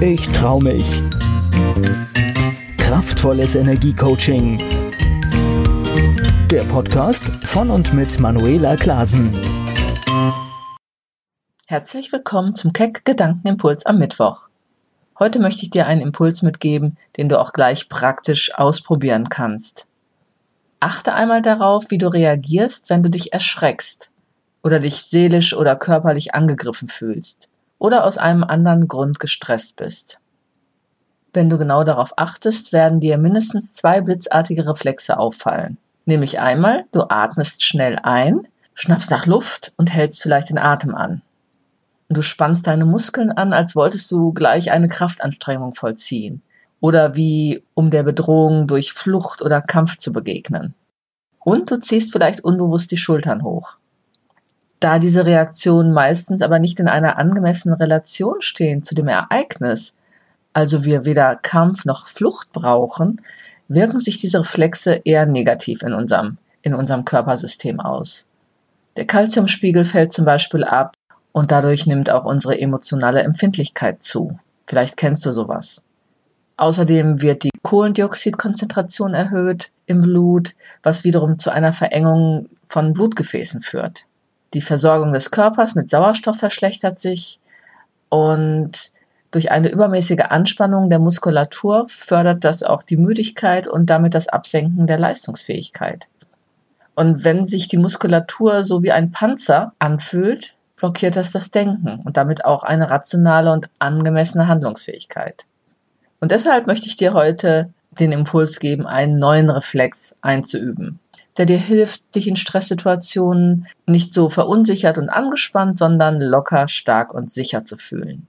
ich trau mich. Kraftvolles Energiecoaching. Der Podcast von und mit Manuela Klasen. Herzlich willkommen zum Keck Gedankenimpuls am Mittwoch. Heute möchte ich dir einen Impuls mitgeben, den du auch gleich praktisch ausprobieren kannst. Achte einmal darauf, wie du reagierst, wenn du dich erschreckst oder dich seelisch oder körperlich angegriffen fühlst oder aus einem anderen Grund gestresst bist. Wenn du genau darauf achtest, werden dir mindestens zwei blitzartige Reflexe auffallen. Nämlich einmal, du atmest schnell ein, schnappst nach Luft und hältst vielleicht den Atem an. Du spannst deine Muskeln an, als wolltest du gleich eine Kraftanstrengung vollziehen oder wie um der Bedrohung durch Flucht oder Kampf zu begegnen. Und du ziehst vielleicht unbewusst die Schultern hoch. Da diese Reaktionen meistens aber nicht in einer angemessenen Relation stehen zu dem Ereignis, also wir weder Kampf noch Flucht brauchen, wirken sich diese Reflexe eher negativ in unserem, in unserem Körpersystem aus. Der Kalziumspiegel fällt zum Beispiel ab und dadurch nimmt auch unsere emotionale Empfindlichkeit zu. Vielleicht kennst du sowas. Außerdem wird die Kohlendioxidkonzentration erhöht im Blut, was wiederum zu einer Verengung von Blutgefäßen führt. Die Versorgung des Körpers mit Sauerstoff verschlechtert sich und durch eine übermäßige Anspannung der Muskulatur fördert das auch die Müdigkeit und damit das Absenken der Leistungsfähigkeit. Und wenn sich die Muskulatur so wie ein Panzer anfühlt, blockiert das das Denken und damit auch eine rationale und angemessene Handlungsfähigkeit. Und deshalb möchte ich dir heute den Impuls geben, einen neuen Reflex einzuüben der dir hilft, dich in Stresssituationen nicht so verunsichert und angespannt, sondern locker, stark und sicher zu fühlen.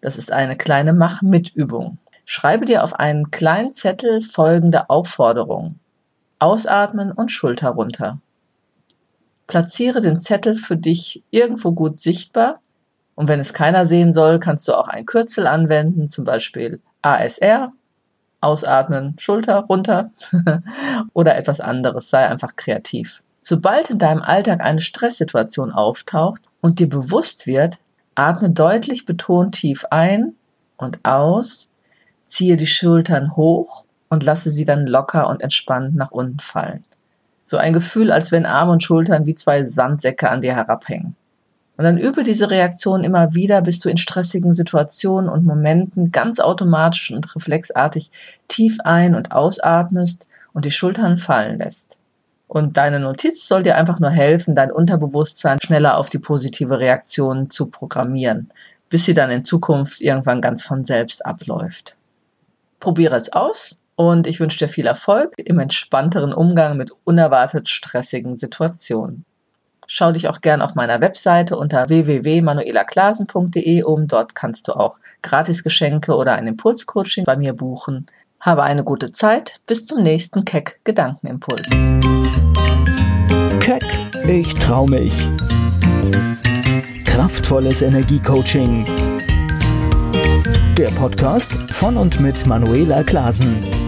Das ist eine kleine Mach-Mit-Übung. Schreibe dir auf einen kleinen Zettel folgende Aufforderung. Ausatmen und Schulter runter. Platziere den Zettel für dich irgendwo gut sichtbar und wenn es keiner sehen soll, kannst du auch ein Kürzel anwenden, zum Beispiel ASR ausatmen, Schulter runter oder etwas anderes, sei einfach kreativ. Sobald in deinem Alltag eine Stresssituation auftaucht und dir bewusst wird, atme deutlich betont tief ein und aus, ziehe die Schultern hoch und lasse sie dann locker und entspannt nach unten fallen. So ein Gefühl, als wenn Arme und Schultern wie zwei Sandsäcke an dir herabhängen. Und dann übe diese Reaktion immer wieder, bis du in stressigen Situationen und Momenten ganz automatisch und reflexartig tief ein- und ausatmest und die Schultern fallen lässt. Und deine Notiz soll dir einfach nur helfen, dein Unterbewusstsein schneller auf die positive Reaktion zu programmieren, bis sie dann in Zukunft irgendwann ganz von selbst abläuft. Probiere es aus und ich wünsche dir viel Erfolg im entspannteren Umgang mit unerwartet stressigen Situationen. Schau dich auch gern auf meiner Webseite unter www.manuelaklasen.de um. Dort kannst du auch Gratisgeschenke oder ein Impulscoaching bei mir buchen. Habe eine gute Zeit. Bis zum nächsten Keck Gedankenimpuls. Keck, ich trau mich. Kraftvolles Energiecoaching. Der Podcast von und mit Manuela Klasen.